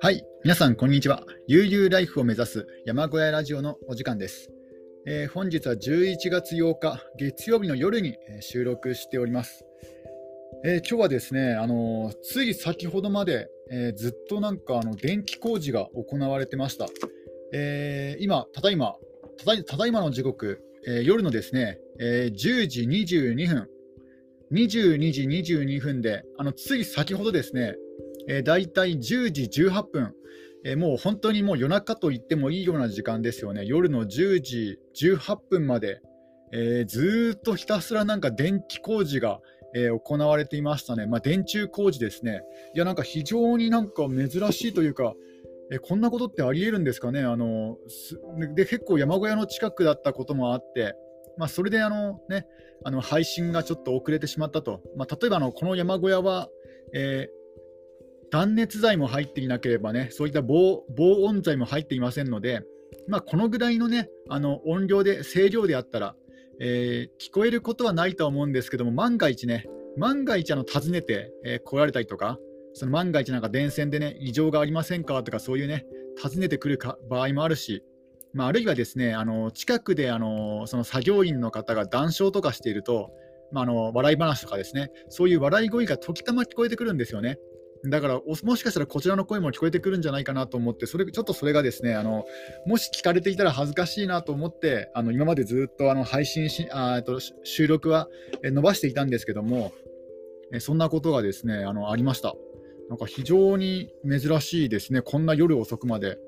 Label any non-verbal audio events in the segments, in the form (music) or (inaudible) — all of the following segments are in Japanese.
はい、皆さん、こんにちは。悠々ライフを目指す山小屋ラジオのお時間です。えー、本日は11月8日、月曜日の夜に収録しております。えー、今日はですね、あのー、つい先ほどまで、えずっとなんかあの電気工事が行われてました。え今、ただいま、ただただいまの時刻、え夜のですね、え10時22分、22時22分で、あのつい先ほどですね、えー、大体10時18分、えー、もう本当にもう夜中と言ってもいいような時間ですよね、夜の10時18分まで、えー、ずっとひたすらなんか電気工事が、えー、行われていましたね、まあ、電柱工事ですね。いや、なんか非常になんか珍しいというか、えこんなことってありえるんですかね？あので、結構山小屋の近くだったこともあって、まあ、それであの、ね、あの配信がちょっと遅れてしまったと、まあ、例えばあのこの山小屋は、えー断熱材も入っていなければね、そういった防防音材も入っていませんので、まあ、このぐらいのね、あの音量で、声量であったら、えー、聞こえることはないとは思うんですけども、万が一ね、万が一あの訪ねて、えー、来られたりとか、その万が一なんか電線でね、異常がありませんかとか、そういうね、訪ねてくるか場合もあるし、まあ、あるいはですね、あの近くであのその作業員の方が談笑とかしていると、まあ、あの笑い話とかですね、そういう笑い声が時たま聞こえてくるんですよね。だからもしかしたらこちらの声も聞こえてくるんじゃないかなと思って、それちょっとそれがですねあのもし聞かれていたら恥ずかしいなと思って、あの今までずっとあの配信しあと収録は伸ばしていたんですけども、そんなことがですねあのありました。なんか非常に珍しいですね、こんな夜遅くまで。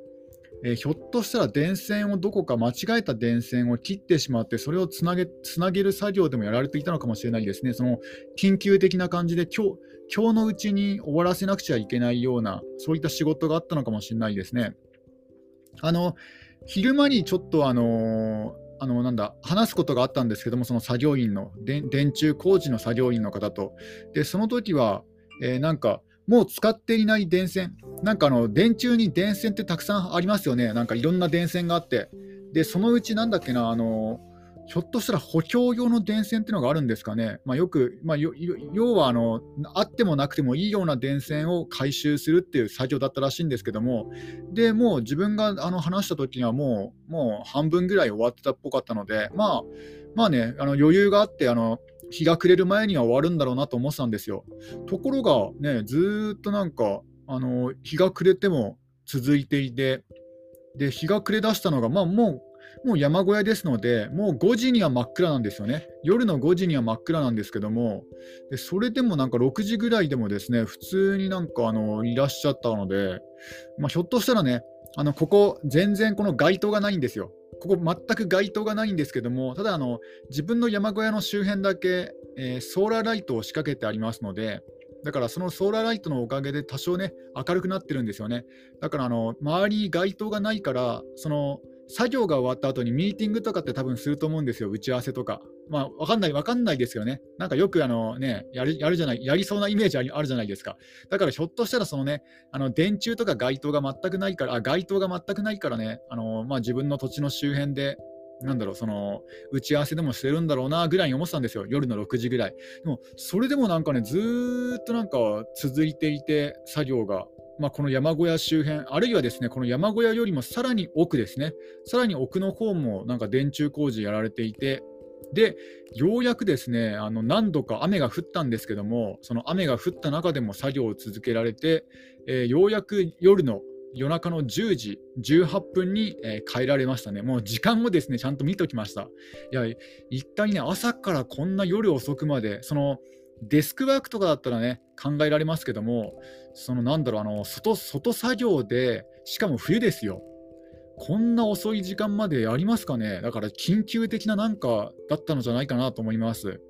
えー、ひょっとしたら電線をどこか間違えた電線を切ってしまって、それをつなげつなげる作業でもやられていたのかもしれないですね。その緊急的な感じで今日今日のうちに終わらせなくちゃいけないような、そういった仕事があったのかもしれないですね。あの昼間にちょっとあのあのなんだ話すことがあったんですけども、その作業員の電柱工事の作業員の方と、でその時は、えー、なんかもう使っていない電線、なんかあの電柱に電線ってたくさんありますよね、なんかいろんな電線があって、でそのうちなんだっけな、あのひょっとしたら補強用の電線っていうのがあるんですかね、まあ、よく、まあ、要はあのあってもなくてもいいような電線を回収するっていう作業だったらしいんですけども、でもう自分があの話した時にはもうもう半分ぐらい終わってたっぽかったので、まあ、まあね、あの余裕があってあの、日が暮れる前には終わるんだろうなと思ってたんですよ。ところがね、ずっとなんか、あの日が暮れても続いていて、で日が暮れ出したのが、まあ、もうもう山小屋ですので、もう5時には真っ暗なんですよね。夜の5時には真っ暗なんですけども、でそれでもなんか6時ぐらいでもですね、普通になんかあのいらっしゃったので、まあ、ひょっとしたらね、あのここ、全然この街灯がないんですよ。ここ全く街灯がないんですけども、ただあの、自分の山小屋の周辺だけ、えー、ソーラーライトを仕掛けてありますので、だからそのソーラーライトのおかげで多少ね、明るくなってるんですよね。だからあの周り街灯がないから、その作業が終わった後にミーティングとかって多分すると思うんですよ、打ち合わせとか。まあ、わかんない、わかんないですよね。なんかよくあのね、やるやるじゃない、やりそうなイメージあるじゃないですか。だからひょっとしたらそのね、あの電柱とか街灯が全くないから、あ街灯が全くないからね、あのまあ、自分の土地の周辺で、なんだろう、その打ち合わせでもしてるんだろうなぐらいに思ってたんですよ、夜の6時ぐらい。でも、それでもなんかね、ずっとなんか続いていて、作業が。まあ、この山小屋周辺、あるいはですね、この山小屋よりもさらに奥ですね、さらに奥の方もなんか電柱工事やられていて、で、ようやくですね、あの何度か雨が降ったんですけども、その雨が降った中でも作業を続けられて、えー、ようやく夜の夜中の10時18分に、えー、帰られましたね。もう時間もですね、ちゃんと見ときました。いや、一体ね、朝からこんな夜遅くまで、そのデスクワークとかだったらね、考えられますけども、そのなんだろう、あの外外作業で、しかも冬ですよ。こんな遅い時間までやりますかね？だから緊急的ななんかだったのじゃないかなと思います。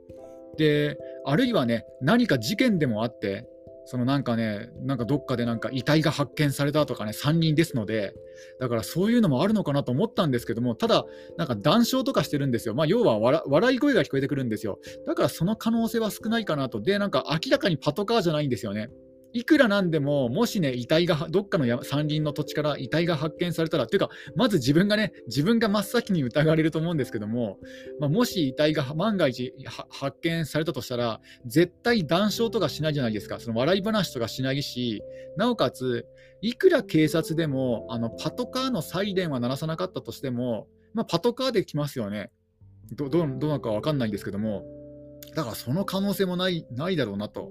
で、あるいはね、何か事件でもあって、そのなんかね、なんかどっかでなんか遺体が発見されたとかね、3人ですので、だからそういうのもあるのかなと思ったんですけども、ただ、なんか談笑とかしてるんですよ。まあ、要は笑い声が聞こえてくるんですよ。だからその可能性は少ないかなと。で、なんか明らかにパトカーじゃないんですよね。いくらなんでも、もしね、遺体が、どっかの山林の土地から遺体が発見されたら、というか、まず自分がね、自分が真っ先に疑われると思うんですけども、まあ、もし遺体が万が一発見されたとしたら、絶対談笑とかしないじゃないですか。その笑い話とかしないし、なおかつ、いくら警察でも、あのパトカーのサイレンは鳴らさなかったとしても、まあ、パトカーで来ますよね。どどどうなのか分かんないんですけども、だからその可能性もないないだろうなと。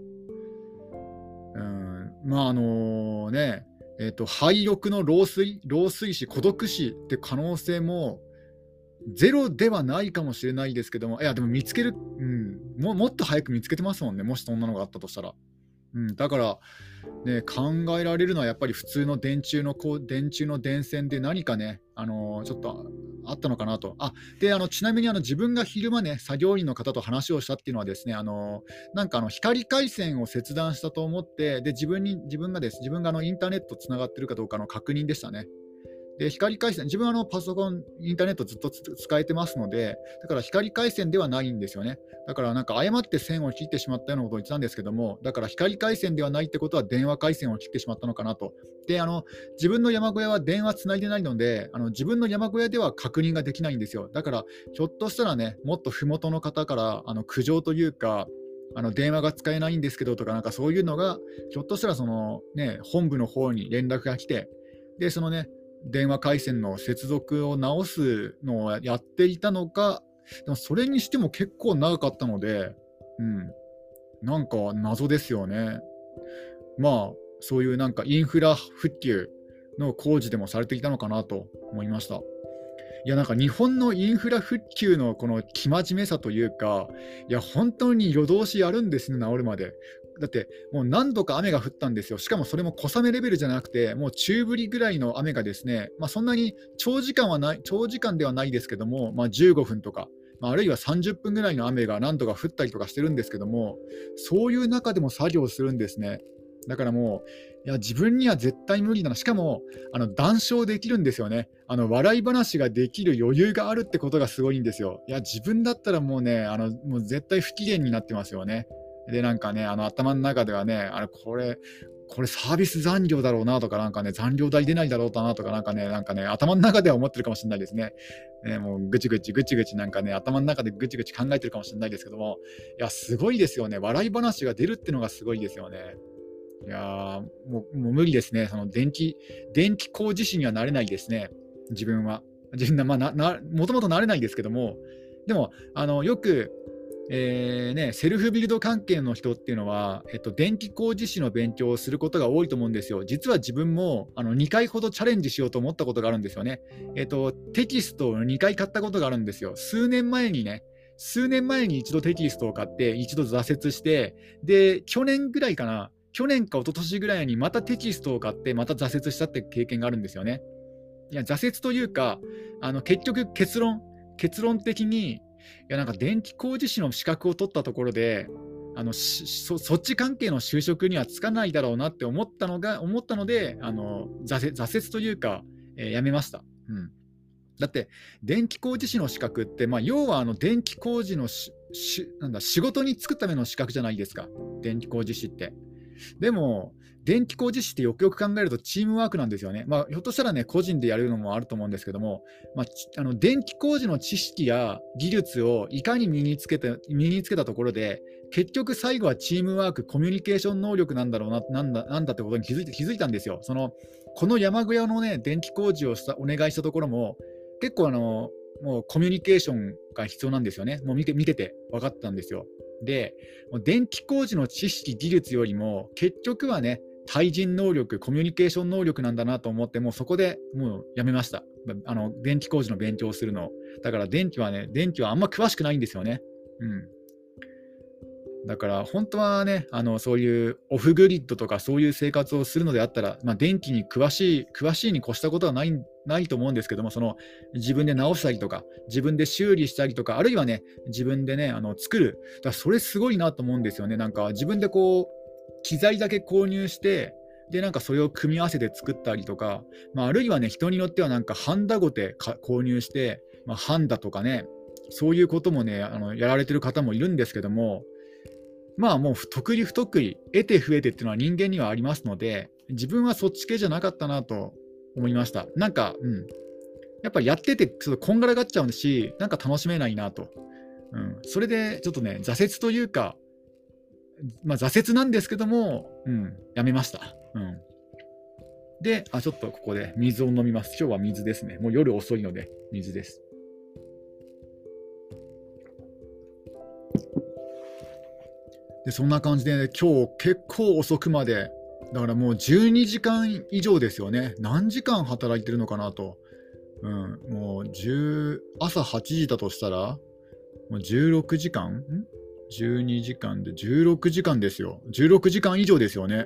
まああのね、えーと、廃屋の老衰老衰死、孤独死って可能性もゼロではないかもしれないですけども、いや、でも見つける、うん、ももっと早く見つけてますもんね、もしそんなのがあったとしたら。うん、だから、ね、考えられるのはやっぱり普通の電柱のこう電柱の電線で何かね、あのー、ちょっとあったのかなと。あであのちなみにあの自分が昼間ね、作業員の方と話をしたっていうのはですね、あのー、なんかあの光回線を切断したと思って、で自分に自分がです自分があのインターネットつながってるかどうかの確認でしたね。で光回線、自分はあのパソコン、インターネットずっと使えてますので、だから光回線ではないんですよね。だからなんか誤って線を切ってしまったようなことを言ってたんですけども、だから光回線ではないってことは電話回線を切ってしまったのかなと。で、あの自分の山小屋は電話つないでないので、あの自分の山小屋では確認ができないんですよ。だから、ひょっとしたらね、もっとふもとの方からあの苦情というか、あの電話が使えないんですけどとか、なんかそういうのが、ひょっとしたらその、ね、本部の方に連絡が来て、で、そのね、電話回線の接続を直すのをやっていたのか、でもそれにしても結構長かったので、うん、なんか謎ですよね。まあ、そういうなんかインフラ復旧の工事でもされていたのかなと思いました。いやなんか日本のインフラ復旧のこの生真面目さというか、いや本当に夜通しやるんですね、治るまで。だってもう何度か雨が降ったんですよ、しかもそれも小雨レベルじゃなくて、もう中降りぐらいの雨がですね、まあ、そんなに長時間はない長時間ではないですけども、まあ、15分とか、まあ、あるいは30分ぐらいの雨が何度か降ったりとかしてるんですけども、そういう中でも作業するんですね。だからもう、いや自分には絶対無理だな、しかもあの談笑できるんですよねあの、笑い話ができる余裕があるってことがすごいんですよ。いや、自分だったらもうね、あのもう絶対不機嫌になってますよね。で、なんかね、あの頭の中ではね、あれ、これ、これサービス残業だろうなとか、なんかね、残業代出ないだろうなとか、なんかね、なんかね、頭の中では思ってるかもしれないですね。ねもうぐちぐちぐちぐちなんかね、頭の中でぐちぐち考えてるかもしれないですけども、いや、すごいですよね。笑い話が出るっていうのがすごいですよね。いやもうもう無理ですね。その電気、電気工事士にはなれないですね。自分は。自分は、まあ、な、もともとなれないですけども、でも、あの、よく、えーね、セルフビルド関係の人っていうのは、えっと、電気工事士の勉強をすることが多いと思うんですよ。実は自分もあの2回ほどチャレンジしようと思ったことがあるんですよね。えっと、テキストを2回買ったことがあるんですよ。数年前にね、数年前に一度テキストを買って、一度挫折して、で、去年ぐらいかな、去年か一昨年ぐらいにまたテキストを買って、また挫折したって経験があるんですよね。いや、挫折というか、あの結局結論、結論的に、やなんか電気工事士の資格を取ったところであのそっち関係の就職にはつかないだろうなって思ったのが思ったのであの挫折というか、えー、やめました。うんだって電気工事士の資格って、まあ、要はあの電気工事のしなんだ仕事に就くための資格じゃないですか電気工事士って。でも電気工事士ってよくよく考えるとチームワークなんですよね。まあ、ひょっとしたらね、個人でやるのもあると思うんですけども、まあ、あの電気工事の知識や技術をいかに身につけて身につけたところで、結局最後はチームワーク、コミュニケーション能力なんだろうな、なんだなんだってことに気づいて気づいたんですよ。そのこの山小屋のね、電気工事をしたお願いしたところも、結構あの、もうコミュニケーションが必要なんですよね。もう見て見てて分かったんですよ。で、電気工事の知識、技術よりも、結局はね、対人能力、コミュニケーション能力なんだなと思って、もうそこでもうやめました。あの電気工事の勉強をするの。だから電気はね、電気はあんま詳しくないんですよね。うん。だから本当はね、あのそういうオフグリッドとかそういう生活をするのであったら、まあ、電気に詳しい、詳しいに越したことはないないと思うんですけども、その自分で直したりとか、自分で修理したりとか、あるいはね、自分でね、あの作る。だからそれすごいなと思うんですよね。なんか自分でこう、機材だけ購入して、で、なんかそれを組み合わせて作ったりとか、まあ、あるいはね、人によってはなんかハンダゴテ購入して、まあ、ハンダとかね、そういうこともね、あのやられてる方もいるんですけども、まあもう得意不得意、得て増えてっていうのは人間にはありますので、自分はそっち系じゃなかったなと思いました。なんか、うん。やっぱりやっててちょっとこんがらがっちゃうし、なんか楽しめないなと。うん。それでちょっとね、挫折というか、まあ挫折なんですけども、うん、やめました。うん。で、あ、ちょっとここで水を飲みます。今日は水ですね。もう夜遅いので水です。で、そんな感じで、ね、今日結構遅くまで、だからもう12時間以上ですよね。何時間働いてるのかなと。うん、もう10朝8時だとしたら、もう16時間？ん ?12 時間で16時間ですよ。16時間以上ですよね。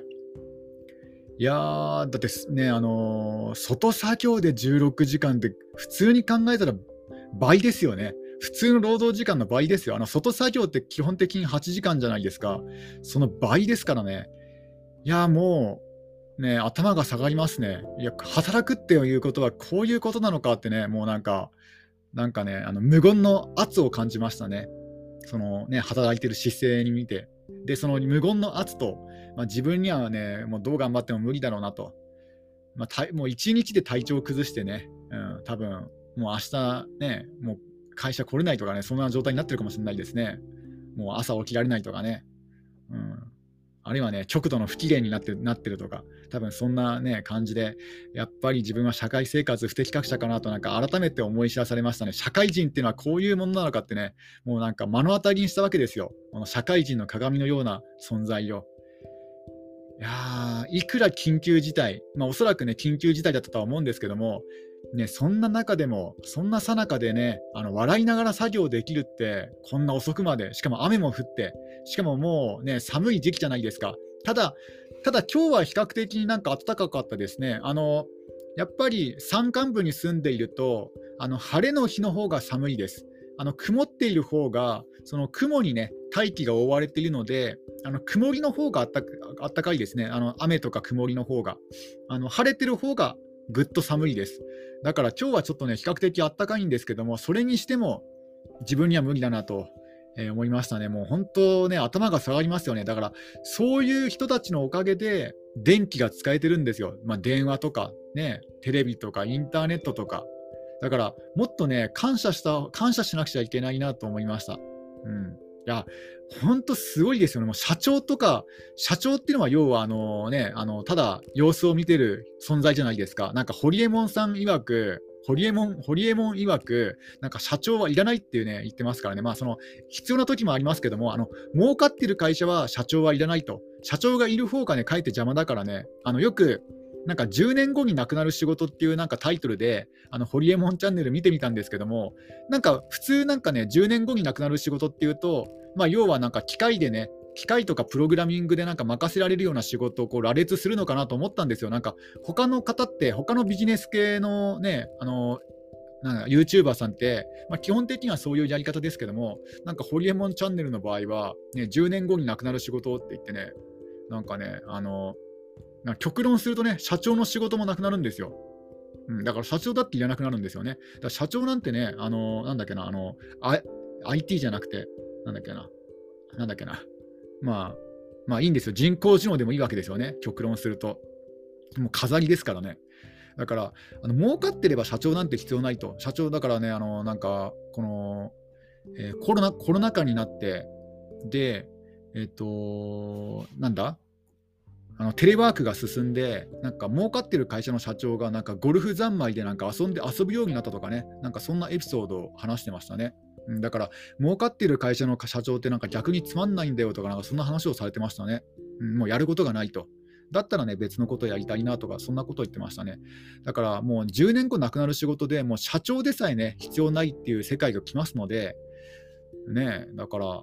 いやー、だってね、あのー、外作業で16時間って普通に考えたら倍ですよね。普通の労働時間の倍ですよ。あの外作業って基本的に8時間じゃないですか。その倍ですからね。いや、もう、ね、頭が下がりますね。いや、働くっていうことはこういうことなのかってね、もうなんか、なんかね、あの無言の圧を感じましたね。そのね、働いてる姿勢に見て。で、その無言の圧と、まあ、自分にはね、もうどう頑張っても無理だろうなと。まあ、もう一日で体調を崩してね、うん、多分もう明日ね、もう会社来れないとかね、そんな状態になってるかもしれないですね。もう朝起きられないとかね。うん、あるいはね、極度の不機嫌になってなってるとか、多分そんなね、感じで、やっぱり自分は社会生活不適格者かなと、なんか改めて思い知らされましたね。社会人っていうのはこういうものなのかってね、もうなんか目の当たりにしたわけですよ。この社会人の鏡のような存在を。いやいくら緊急事態、まあ、おそらくね、緊急事態だったとは思うんですけども、ね、そんな中でも、そんなさなかでね、あの笑いながら作業できるって、こんな遅くまで、しかも雨も降って、しかももうね、寒い時期じゃないですか。ただ、ただ今日は比較的になんか暖かかったですね。あのやっぱり山間部に住んでいると、あの晴れの日の方が寒いです。あの曇っている方が、その雲にね、大気が覆われているので、あの曇りの方があったあったかいですね。あの雨とか曇りの方が。あの晴れてる方がぐっと寒いです。だから今日はちょっとね、比較的あったかいんですけども、それにしても自分には無理だなと、え思いましたね。もう本当ね、頭が下がりますよね。だから、そういう人たちのおかげで、電気が使えてるんですよ。まあ、電話とか、ね、テレビとか、インターネットとか。だから、もっとね、感謝した、感謝しなくちゃいけないなと思いました。うん。や、本当すごいですよね。もう社長とか、社長っていうのは要はあのね、あの、ただ様子を見てる存在じゃないですか。なんか、ホリエモンさん曰く、ホリエモン、ホリエモン曰く、なんか社長はいらないっていうね、言ってますからね。まあ、その、必要な時もありますけども、あの、儲かってる会社は社長はいらないと。社長がいる方がね、かえって邪魔だからね、あの、よく、なんか10年後になくなる仕事っていうなんかタイトルで、あのホリエモンチャンネル見てみたんですけども、なんか普通なんかね、10年後になくなる仕事っていうと、まあ要はなんか機械でね、機械とかプログラミングでなんか任せられるような仕事をこう羅列するのかなと思ったんですよ。なんか他の方って、他のビジネス系のね、あの、なんか YouTuber さんって、まあ、基本的にはそういうやり方ですけども、なんかホリエモンチャンネルの場合は、ね、10年後になくなる仕事って言ってね、なんかね、あの、な極論するとね、社長の仕事もなくなるんですよ。うん、だから社長だっていらなくなるんですよね。だから社長なんてね、あの、なんだっけな、あの、I、IT じゃなくて、なんだっけな、なんだっけな、まあ、まあいいんですよ。人工知能でもいいわけですよね、極論すると。もう飾りですからね。だから、あの儲かってれば社長なんて必要ないと。社長だからね、あのなんか、この、え、コロナ、コロナ禍になって、で、えっ、と、なんだ？あのテレワークが進んで、なんか儲かってる会社の社長がなんかゴルフ三昧でなんか遊んで遊ぶようになったとかね、なんかそんなエピソードを話してましたね。だから、儲かってる会社の社長ってなんか逆につまんないんだよとか、なんかそんな話をされてましたね。もうやることがないと。だったらね、別のことやりたいなとか、そんなこと言ってましたね。だからもう10年後なくなる仕事でもう社長でさえね、必要ないっていう世界が来ますので、ね、だから、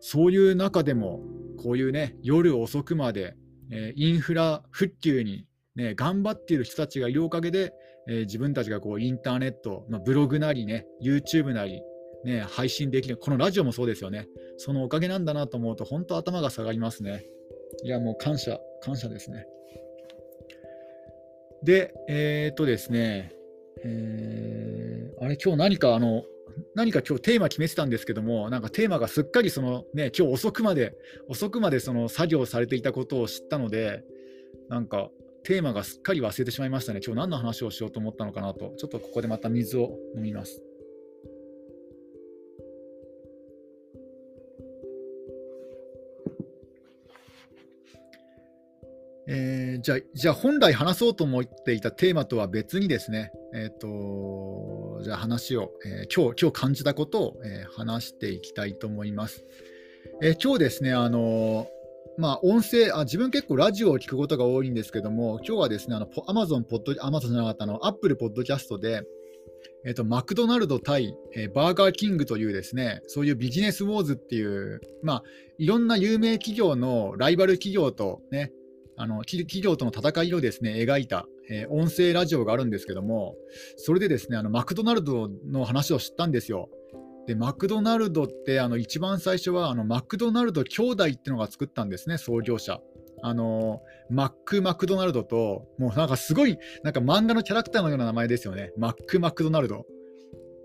そういう中でも、こういうね、夜遅くまでえインフラ復旧に、ね、頑張っている人たちがいるおかげで、え、自分たちがこうインターネット、まあ、ブログなりね、YouTube なり、ね、配信できる、このラジオもそうですよね。そのおかげなんだなと思うと、本当頭が下がりますね。いや、もう感謝、感謝ですね。で、えー、っとですね、えー、あれ、今日何かあの、何か今日テーマ決めてたんですけども、なんかテーマがすっかりそのね、今日遅くまで、遅くまでその作業されていたことを知ったので、なんかテーマがすっかり忘れてしまいましたね。今日何の話をしようと思ったのかなと、ちょっとここでまた水を飲みます。えー、じゃあ、じゃあ本来話そうと思っていたテーマとは別にですね、えっ、ー、と、じゃあ話を、えー、今日、今日感じたことを、え話していきたいと思います。え今日ですね、あのまあ、音声あ、自分結構ラジオを聞くことが多いんですけども、今日はですね、あの、アマゾンポッド、アマゾンじゃなかったの、アップルポッドキャストで、えっと、マクドナルド対、えー、バーガーキングというですね、そういうビジネスウォーズっていう、まあ、いろんな有名企業のライバル企業とね、あの企業との戦いをですね描いた、えー、音声ラジオがあるんですけども、それでですねあのマクドナルドの話を知ったんですよ。でマクドナルドってあの一番最初はあのマクドナルド兄弟ってのが作ったんですね、創業者。あのマック・マクドナルドと、もうなんかすごい、なんか漫画のキャラクターのような名前ですよね。マック・マクドナルド。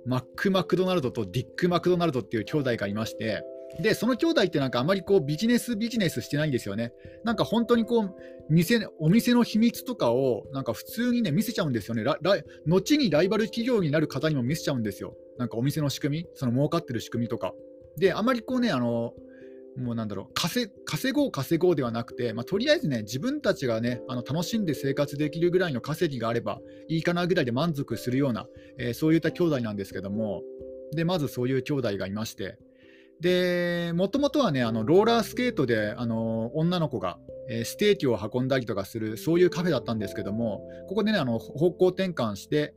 マック・マクドナルドとディック・マクドナルドっていう兄弟がいまして、で、その兄弟ってなんかあまりこうビジネスビジネスしてないんですよね。なんか本当にこう、店、お店の秘密とかをなんか普通にね、見せちゃうんですよね。後にライバル企業になる方にも見せちゃうんですよ。なんかお店の仕組み、その儲かってる仕組みとか。で、あまりこうね、あの、もうなんだろう稼、ごう稼ごうではなくて、まあ、とりあえずね、自分たちがね、あの楽しんで生活できるぐらいの稼ぎがあればいいかなぐらいで満足するような、えー、そういった兄弟なんですけども、で、まずそういう兄弟がいまして、で、もともとはね、あのローラースケートであの女の子が、えー、ステーキを運んだりとかする、そういうカフェだったんですけども、ここでね、あの方向転換して、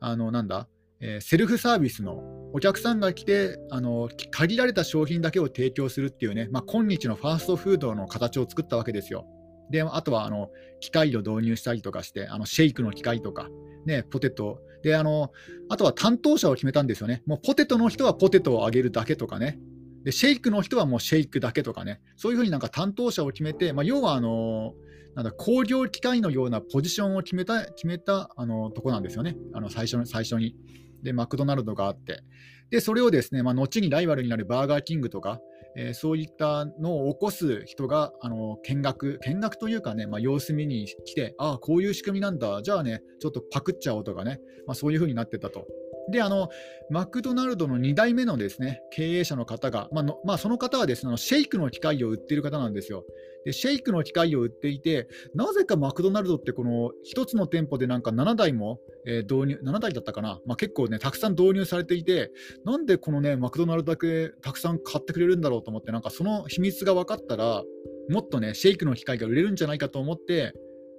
あのなんだ、えー、セルフサービスのお客さんが来てあの限られた商品だけを提供するっていうね、まあ、今日のファーストフードの形を作ったわけですよ。であとはあの機械を導入したりとかして、あのシェイクの機械とか、ね、ポテトであの、あとは担当者を決めたんですよね。もうポテトの人はポテトをあげるだけとかね、でシェイクの人はもうシェイクだけとかね、そういうふうになんか担当者を決めて、まあ、要はあのなんだ工業機械のようなポジションを決めた決めたあのとこなんですよね、あの最初最初に。で、マクドナルドがあって、でそれをですね、まあ、後にライバルになるバーガーキングとか、えー、そういったのを起こす人があの見学、見学というかね、まあ、様子見に来て、ああ、こういう仕組みなんだ、じゃあね、ちょっとパクっちゃおうとかね、まあ、そういうふうになってたと。で、あの、マクドナルドの2代目のですね、経営者の方が、まあのまあ、その方はですね、シェイクの機械を売っている方なんですよ。で、シェイクの機械を売っていて、なぜかマクドナルドってこの1つの店舗でなんか7台も、えー、導入、7台だったかな、まあ、結構ね、たくさん導入されていて、なんでこのね、マクドナルドだけたくさん買ってくれるんだろうと思って、なんかその秘密が分かったら、もっとね、シェイクの機械が売れるんじゃないかと思って、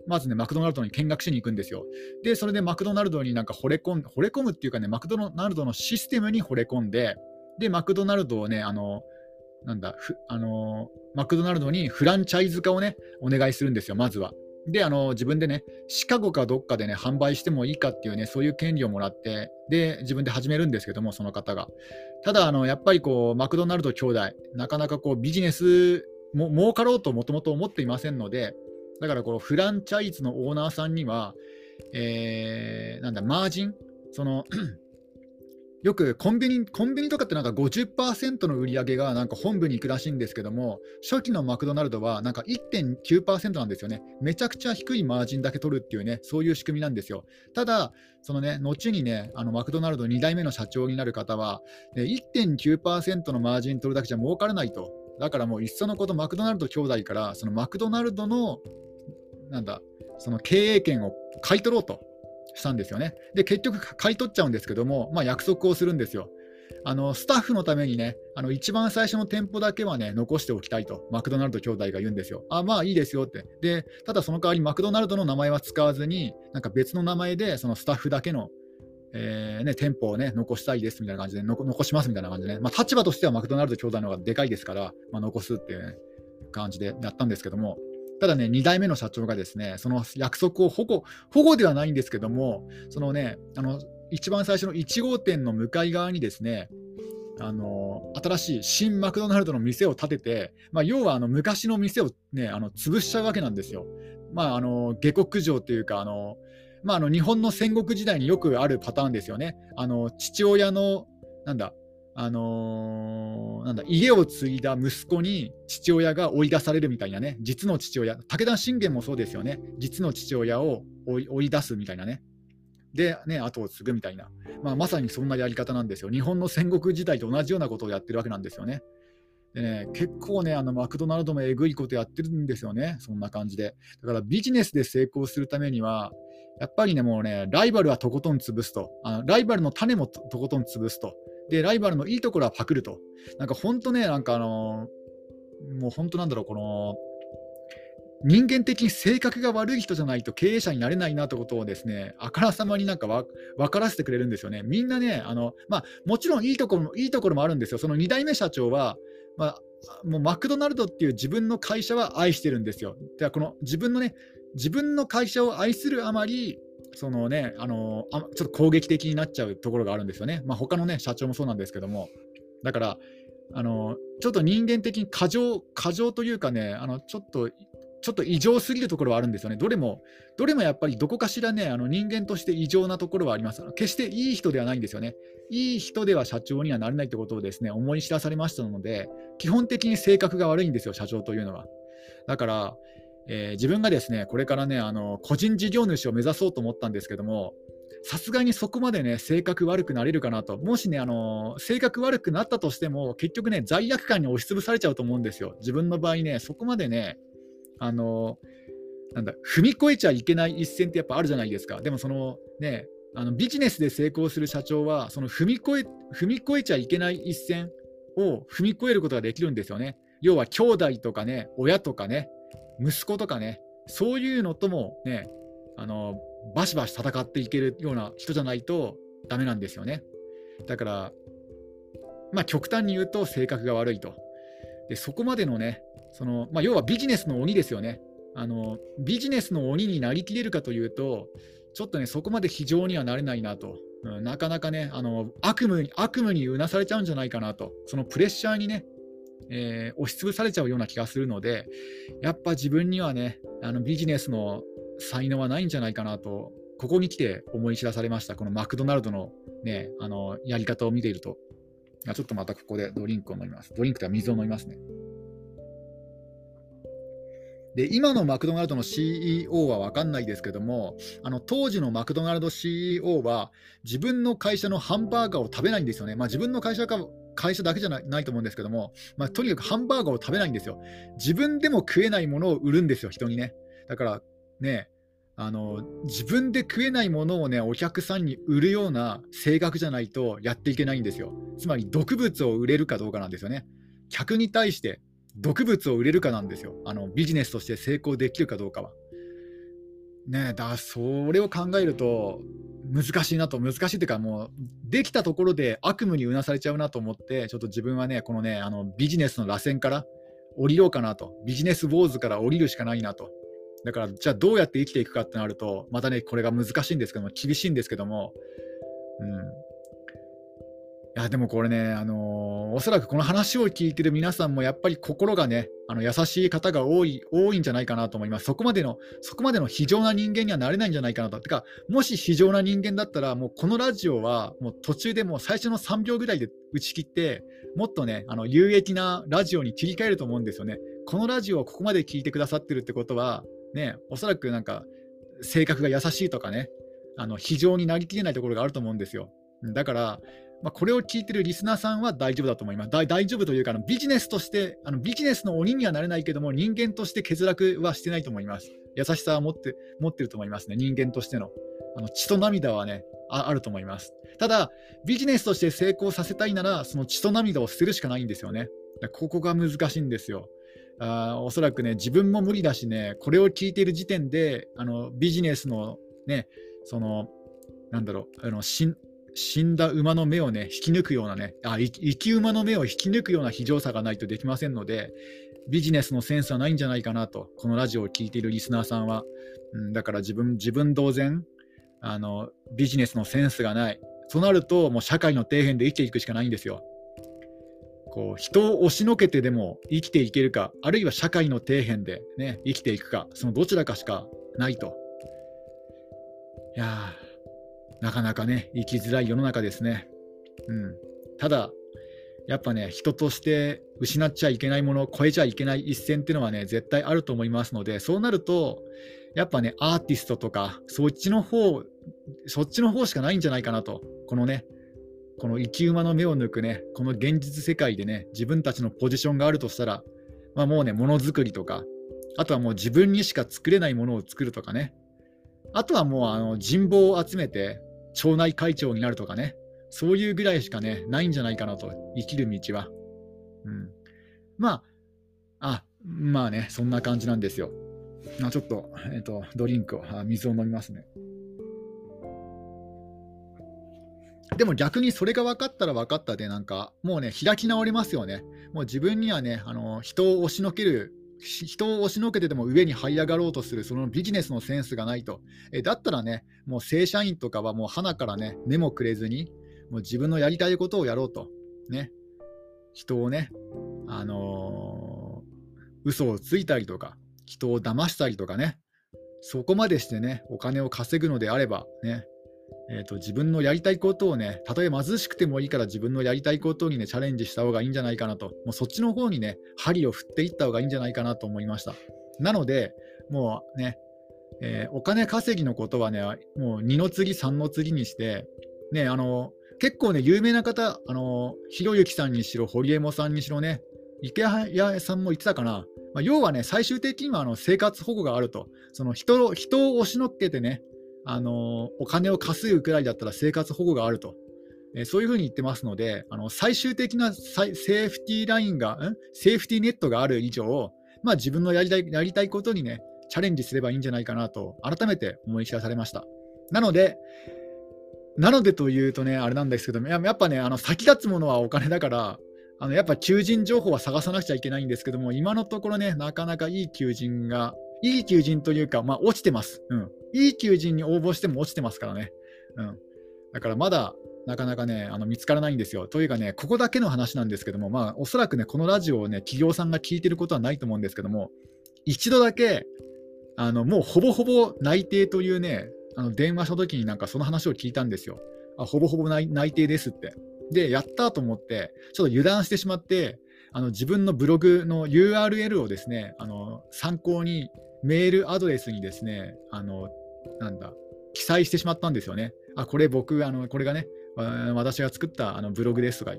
まずね、マクドナルドに見学しに行くんですよ。で、それでマクドナルドになんか惚れ込ん惚れ込むっていうかね、マクドナルドのシステムに惚れ込んで、で、マクドナルドをね、あの、なんだ、あのマクドナルドにフランチャイズ化をね、お願いするんですよ、まずは。で、あの自分でね、シカゴかどっかでね、販売してもいいかっていうね、そういう権利をもらって、で、自分で始めるんですけども、その方が。ただ、あのやっぱりこう、マクドナルド兄弟、なかなかこうビジネスも儲かろうともともと思っていませんので、だからこのフランチャイズのオーナーさんには、えー、なんだ、マージン、その (clears throat) よくコンビニコンビニとかってなんか50%の売り上げがなんか本部に行くらしいんですけども、初期のマクドナルドはなんか1.9%なんですよね。めちゃくちゃ低いマージンだけ取るっていうね、そういう仕組みなんですよ。ただ、そのね、後にね、あのマクドナルド2代目の社長になる方は、1.9%のマージン取るだけじゃ儲からないと。だからもういっそのことマクドナルド兄弟からそのマクドナルドのなんだその経営権を買い取ろうとしたんですよね。で結局買い取っちゃうんですけども、まあ、約束をするんですよ。あのスタッフのためにね、あの一番最初の店舗だけはね、残しておきたいと、マクドナルド兄弟が言うんですよ。あ、まあいいですよって。で、ただその代わりマクドナルドの名前は使わずに、なんか別の名前で、そのスタッフだけのえーね、店舗を、ね、残したいですみたいな感じで残しますみたいな感じでね、まあ、立場としてはマクドナルド兄弟の方がでかいですから、まあ、残すっていう、ね、感じでやったんですけども、ただね、2代目の社長がですね、その約束を保護保護ではないんですけども、そのね、あの一番最初の1号店の向かい側にですね、あの新しい新マクドナルドの店を建てて、まあ、要はあの昔の店を、ね、あの潰しちゃうわけなんですよ。まあ、あの下克上というかあのまあ、あの日本の戦国時代によくあるパターンですよね。あの父親のなんだ、あのー、なんだ家を継いだ息子に父親が追い出されるみたいなね、実の父親、武田信玄もそうですよね、実の父親を追い出すみたいなね、で、ね、後を継ぐみたいな、まあ、まさにそんなやり方なんですよ。日本の戦国時代と同じようなことをやってるわけなんですよね。でね、結構ね、あのマクドナルドもえぐいことやってるんですよね、そんな感じで。だからビジネスで成功するためには、やっぱりね、もうね、ライバルはとことん潰すと、あのライバルの種もとことん潰すと、で、ライバルのいいところはパクると。なんか本当ね、なんかあのー、もう本当なんだろう、この、人間的に性格が悪い人じゃないと経営者になれないなってことをですね、あからさまになんか分からせてくれるんですよね。みんなね、あのまあ、もちろんいいところもいいところもあるんですよ。その2代目社長は、まあ、もうマクドナルドっていう自分の会社は愛してるんですよ。でこの自分のね、自分の会社を愛するあまり、そのね、あのあちょっと攻撃的になっちゃうところがあるんですよね。まあ、他のね、社長もそうなんですけども。だから、あのちょっと人間的に過剰、過剰というかね、あのちょっと、ちょっと異常すぎるところはあるんですよね。どれも、どれもやっぱりどこかしらね、あの人間として異常なところはあります。決していい人ではないんですよね。いい人では社長にはなれないってことをですね、思い知らされましたので、基本的に性格が悪いんですよ、社長というのは。だから、えー、自分がですね、これからね、あの個人事業主を目指そうと思ったんですけども、さすがにそこまでね、性格悪くなれるかなと。もしね、あの性格悪くなったとしても、結局ね、罪悪感に押しつぶされちゃうと思うんですよ。自分の場合ね、そこまでね、あのなんだ、踏み越えちゃいけない一線ってやっぱあるじゃないですか。でもそのね、あのビジネスで成功する社長は、その踏み越え踏み越えちゃいけない一線を踏み越えることができるんですよね。要は兄弟とかね、親とかね、息子とかね、そういうのともね、あのバシバシ戦っていけるような人じゃないとダメなんですよね。だから、まあ、極端に言うと性格が悪いと。でそこまでのね、そのまあ、要はビジネスの鬼ですよねあの。ビジネスの鬼になりきれるかというと、ちょっとね、そこまで非常にはなれないなと。うん、なかなかね、あの悪夢に悪夢にうなされちゃうんじゃないかなと。そのプレッシャーにね、えー、押しつぶされちゃうような気がするので、やっぱ自分にはね、あのビジネスの才能はないんじゃないかなと、ここに来て思い知らされました、このマクドナルドの,、ね、あのやり方を見ていると。ちょっとまたここでドリンクを飲みます。ドリンクとは水を飲みますね。で今のマクドナルドの CEO は分かんないですけども、あの当時のマクドナルド CEO は、自分の会社のハンバーガーを食べないんですよね。まあ、自分の会社か会社だけじゃないと思うんですけども、まあ、とにかくハンバーガーを食べないんですよ。自分でも食えないものを売るんですよ、人にね。だからね、あの自分で食えないものをね、お客さんに売るような性格じゃないとやっていけないんですよ。つまり毒物を売れるかどうかなんですよね。客に対して毒物を売れるかなんですよ。あのビジネスとして成功できるかどうかは。ねだそれを考えると難しいなと、難しいというか、もうできたところで悪夢にうなされちゃうなと思って、ちょっと自分はね、このね、あのビジネスの螺旋から降りようかなと、ビジネスウォーズから降りるしかないなと。だから、じゃあどうやって生きていくかってなると、またね、これが難しいんですけども、厳しいんですけども、うん、いやでもこれね、あのー、おそらくこの話を聞いてる皆さんもやっぱり心がね、あの優しい方が多い多いんじゃないかなと思います。そこまでの、そこまでの非常な人間にはなれないんじゃないかなと。てか、もし非常な人間だったら、もうこのラジオはもう途中でもう最初の3秒ぐらいで打ち切って、もっとね、あの有益なラジオに切り替えると思うんですよね。このラジオをここまで聞いてくださってるってことは、ね、おそらくなんか性格が優しいとかね、あの非常になりきれないところがあると思うんですよ。だから、まあ、これを聞いてるリスナーさんは大丈夫だと思います。大丈夫というかあの、ビジネスとして、あのビジネスの鬼にはなれないけども、人間として欠落はしてないと思います。優しさは持って持ってると思いますね、人間としての。あの血と涙はねあ、あると思います。ただ、ビジネスとして成功させたいなら、その血と涙を捨てるしかないんですよね。ここが難しいんですよ。あおそらくね、自分も無理だしね、これを聞いている時点で、あのビジネスのね、その、なんだろう、あの死んだ馬の目をね、引き抜くようなね、あ生き馬の目を引き抜くような非常さがないとできませんので、ビジネスのセンスはないんじゃないかなと、このラジオを聴いているリスナーさんは。うん、だから自分、自分同然あの、ビジネスのセンスがない。となると、もう社会の底辺で生きていくしかないんですよ。こう人を押しのけてでも生きていけるか、あるいは社会の底辺で、ね、生きていくか、そのどちらかしかないと。いやなかなかね、生きづらい世の中ですね。うん。ただ、やっぱね、人として失っちゃいけないもの、超えちゃいけない一線っていうのはね、絶対あると思いますので、そうなると、やっぱね、アーティストとか、そっちの方、そっちの方しかないんじゃないかなと、このね、この生き馬の目を抜くね、この現実世界でね、自分たちのポジションがあるとしたら、まあ、もうね、ものづくりとか、あとはもう自分にしか作れないものを作るとかね、あとはもうあの人望を集めて町内会長になるとかね、そういうぐらいしかね、ないんじゃないかなと、生きる道は。うん。まあ、あ、まあね、そんな感じなんですよ。まあ、ちょっと、えっ、ー、と、ドリンクを、水を飲みますね。でも逆にそれが分かったら分かったで、なんか、もうね、開き直りますよね。もう自分にはね、あの人を押しのける、人を押しのけてでも上に這い上がろうとする、そのビジネスのセンスがないと。えだったらね、もう正社員とかはもう鼻からね、目もくれずに、もう自分のやりたいことをやろうと。ね。人をね、あのー、嘘をついたりとか、人を騙したりとかね、そこまでしてね、お金を稼ぐのであれば、ね、えーと、自分のやりたいことをね、たとえ貧しくてもいいから自分のやりたいことにね、チャレンジした方がいいんじゃないかなと、もうそっちの方にね、針を振っていった方がいいんじゃないかなと思いました。なので、もうね、えー、お金稼ぎのことはね、もう2の次、3の次にして、ね、あの、結構ね、有名な方、あの、ひろゆきさんにしろ、堀江門さんにしろね、池谷さんも言ってたかな、まあ、要はね、最終的にはあの生活保護があると、その人人を押しのっけてね、あのお金を稼ぐくらいだったら生活保護があると、えー、そういうふうに言ってますので、あの最終的なセーフティーラインが、ん？セーフティーネットがある以上、まあ、自分のやりたいやりたいことにね、チャレンジすればいいんじゃないかなと、改めて思い知らされました。なので、なのでというとね、あれなんですけど、やっぱね、あの先立つものはお金だから、あのやっぱ求人情報は探さなくちゃいけないんですけども、今のところね、なかなかいい求人が、いい求人というか、まあ、落ちてます。うん。いい求人に応募しても落ちてますからね。うん。だからまだ、なかなかね、あの見つからないんですよ。というかね、ここだけの話なんですけども、まあ、おそらくね、このラジオをね、企業さんが聞いてることはないと思うんですけども、一度だけ、あのもうほぼほぼ内定というね、あの電話した時になんかその話を聞いたんですよ。あほぼほぼ内定ですって。で、やったと思って、ちょっと油断してしまって、あの自分のブログの URL をですね、あの参考にメールアドレスにですね、あのなんだ、記載してしまったんですよね。あ、これ僕、あのこれがね、私が作ったあのブログですとか、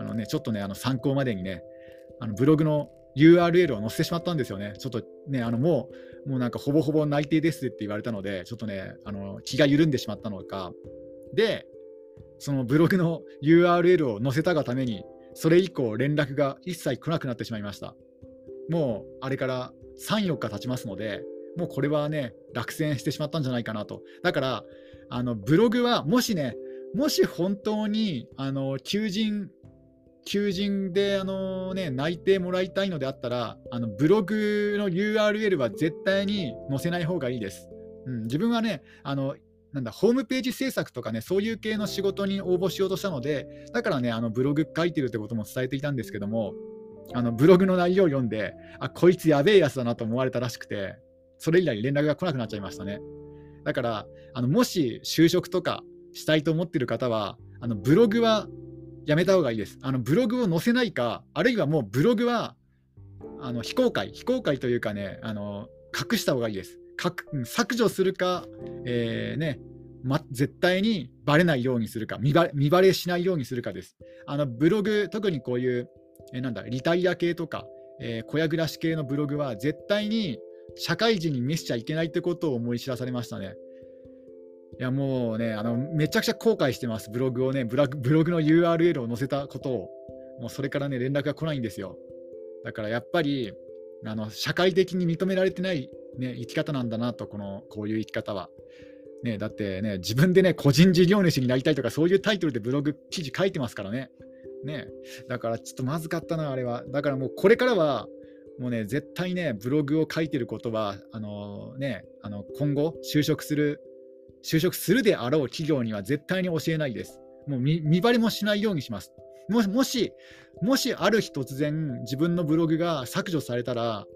あのね、ちょっとね、あの参考までにね、あのブログの URL を載せてしまったんですよね。ちょっとね、あのもう、もうなんかほぼほぼ内定ですって言われたので、ちょっとね、あの気が緩んでしまったのか、で、そのブログの URL を載せたがために、それ以降連絡が一切来なくなってしまいました。もうあれから3、4日経ちますので、もうこれはね、落選してしまったんじゃないかなと。だから、あのブログはもしね、もし本当にあの求人、求人であの、ね、内定もらいたいのであったら、あのブログの URL は絶対に載せない方がいいです。うん、自分はねあのなんだホームページ制作とかね、そういう系の仕事に応募しようとしたので、だからね、あのブログ書いてるってことも伝えていたんですけども、あのブログの内容を読んで、あこいつやべえやつだなと思われたらしくて、それ以来連絡が来なくなっちゃいましたね。だから、あのもし就職とかしたいと思ってる方は、あのブログはやめた方がいいです。あのブログを載せないか、あるいはもうブログはあの非公開、非公開というかね、あの隠した方がいいです。削除するか、えー、ねま、絶対にバレないようにするか見バ、見バレしないようにするかです。あのブログ、特にこういう、えー、なんだリタイア系とか、えー、小屋暮らし系のブログは絶対に社会人に見せちゃいけないってことを思い知らされましたね。いやもうねあの、めちゃくちゃ後悔してます、ブログをね、ブログブログの URL を載せたことを、もうそれからね、連絡が来ないんですよ。だからやっぱり、あの社会的に認められてないね、生き方なんだなと、このこういう生き方は。ね、だってね、自分でね、個人事業主になりたいとか、そういうタイトルでブログ記事書いてますからね。ね、だからちょっとまずかったな、あれは。だからもうこれからは、もうね、絶対ね、ブログを書いてることは、あのね、あの今後、就職する、就職するであろう企業には絶対に教えないです。もう見見張りもしないようにします。ももし、もしある日突然、自分のブログが削除されたら、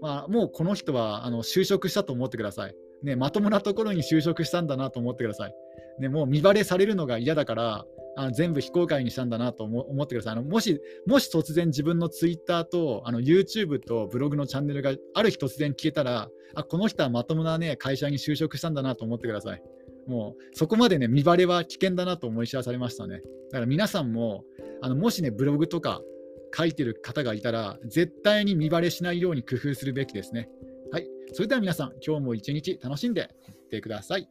まあ、もうこの人はあの就職したと思ってください、ね。まともなところに就職したんだなと思ってください。ね、もう見バレされるのが嫌だから、あの全部非公開にしたんだなと思ってくださいあのもし。もし突然自分のツイッターとあの YouTube とブログのチャンネルがある日突然消えたら、あこの人はまともな、ね、会社に就職したんだなと思ってください。もうそこまでね、見バレは危険だなと思い知らされましたね。だから皆さんも、あのもしね、ブログとか書いてる方がいたら、絶対に見バレしないように工夫するべきですね。はい。それでは皆さん、今日も一日楽しんでいってください。